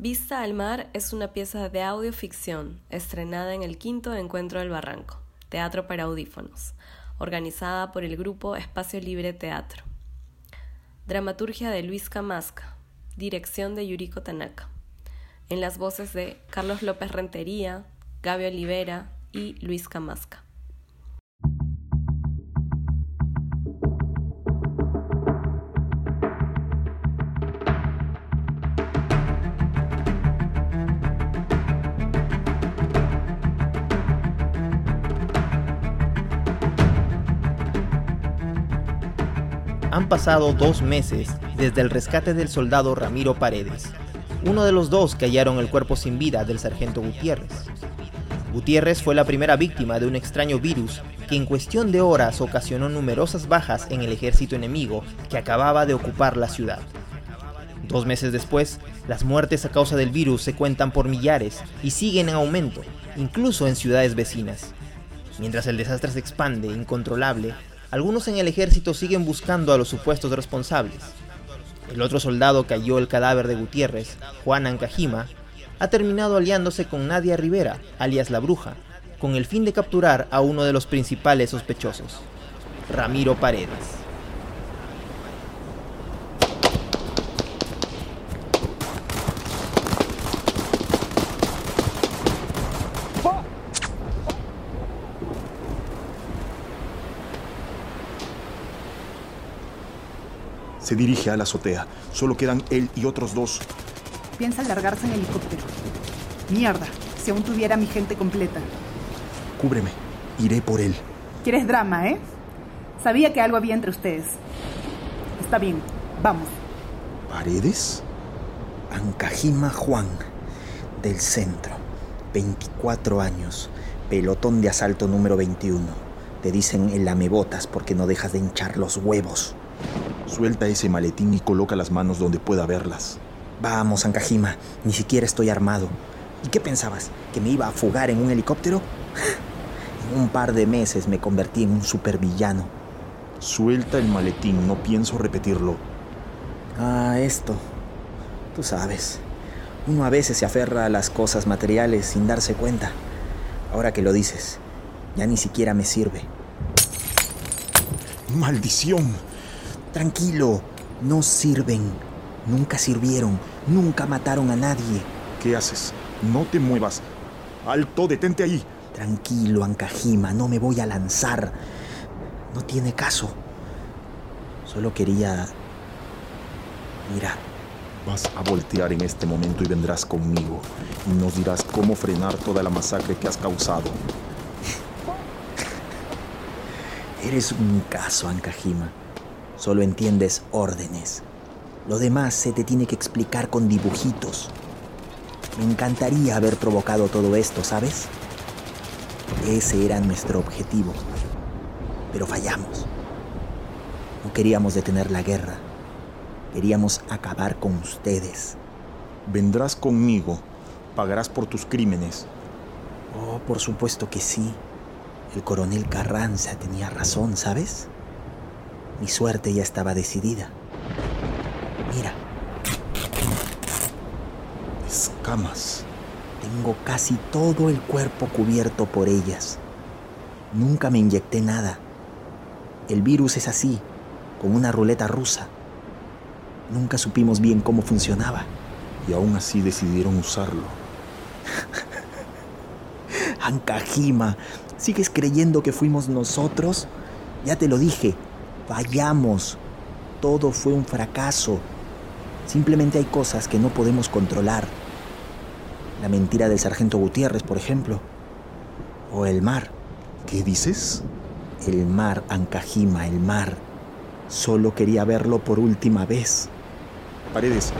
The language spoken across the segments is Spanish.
Vista al Mar es una pieza de audioficción estrenada en el quinto Encuentro del Barranco, Teatro para Audífonos, organizada por el grupo Espacio Libre Teatro. Dramaturgia de Luis Camasca, dirección de Yuriko Tanaka, en las voces de Carlos López Rentería, Gaby Olivera y Luis Camasca. Han pasado dos meses desde el rescate del soldado Ramiro Paredes, uno de los dos que hallaron el cuerpo sin vida del sargento Gutiérrez. Gutiérrez fue la primera víctima de un extraño virus que en cuestión de horas ocasionó numerosas bajas en el ejército enemigo que acababa de ocupar la ciudad. Dos meses después, las muertes a causa del virus se cuentan por millares y siguen en aumento, incluso en ciudades vecinas. Mientras el desastre se expande incontrolable, algunos en el ejército siguen buscando a los supuestos responsables. El otro soldado que halló el cadáver de Gutiérrez, Juan Ancajima, ha terminado aliándose con Nadia Rivera, alias La Bruja, con el fin de capturar a uno de los principales sospechosos, Ramiro Paredes. Se dirige a la azotea. Solo quedan él y otros dos. Piensa largarse en helicóptero. Mierda, si aún tuviera mi gente completa. Cúbreme. Iré por él. ¿Quieres drama, eh? Sabía que algo había entre ustedes. Está bien, vamos. ¿Paredes? Ancajima Juan, del centro. 24 años. Pelotón de asalto número 21. Te dicen el lamebotas porque no dejas de hinchar los huevos. Suelta ese maletín y coloca las manos donde pueda verlas. Vamos, Ancajima, ni siquiera estoy armado. ¿Y qué pensabas? ¿Que me iba a fugar en un helicóptero? En un par de meses me convertí en un supervillano. Suelta el maletín, no pienso repetirlo. Ah, esto. Tú sabes. Uno a veces se aferra a las cosas materiales sin darse cuenta. Ahora que lo dices, ya ni siquiera me sirve. ¡Maldición! Tranquilo, no sirven. Nunca sirvieron, nunca mataron a nadie. ¿Qué haces? No te muevas. Alto, detente ahí. Tranquilo, Ancajima, no me voy a lanzar. No tiene caso. Solo quería... Mira. Vas a voltear en este momento y vendrás conmigo. Y nos dirás cómo frenar toda la masacre que has causado. Eres un caso, Ancajima. Solo entiendes órdenes. Lo demás se te tiene que explicar con dibujitos. Me encantaría haber provocado todo esto, ¿sabes? Ese era nuestro objetivo. Pero fallamos. No queríamos detener la guerra. Queríamos acabar con ustedes. Vendrás conmigo. Pagarás por tus crímenes. Oh, por supuesto que sí. El coronel Carranza tenía razón, ¿sabes? Mi suerte ya estaba decidida. Mira. Escamas. Tengo casi todo el cuerpo cubierto por ellas. Nunca me inyecté nada. El virus es así, como una ruleta rusa. Nunca supimos bien cómo funcionaba. Y aún así decidieron usarlo. Ancajima, ¿sigues creyendo que fuimos nosotros? Ya te lo dije, Fallamos. Todo fue un fracaso. Simplemente hay cosas que no podemos controlar. La mentira del sargento Gutiérrez, por ejemplo. O el mar. ¿Qué dices? El mar, Ancajima, el mar. Solo quería verlo por última vez. Paredes,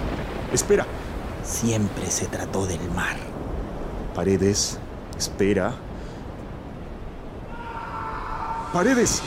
espera. Siempre se trató del mar. Paredes, espera. Paredes.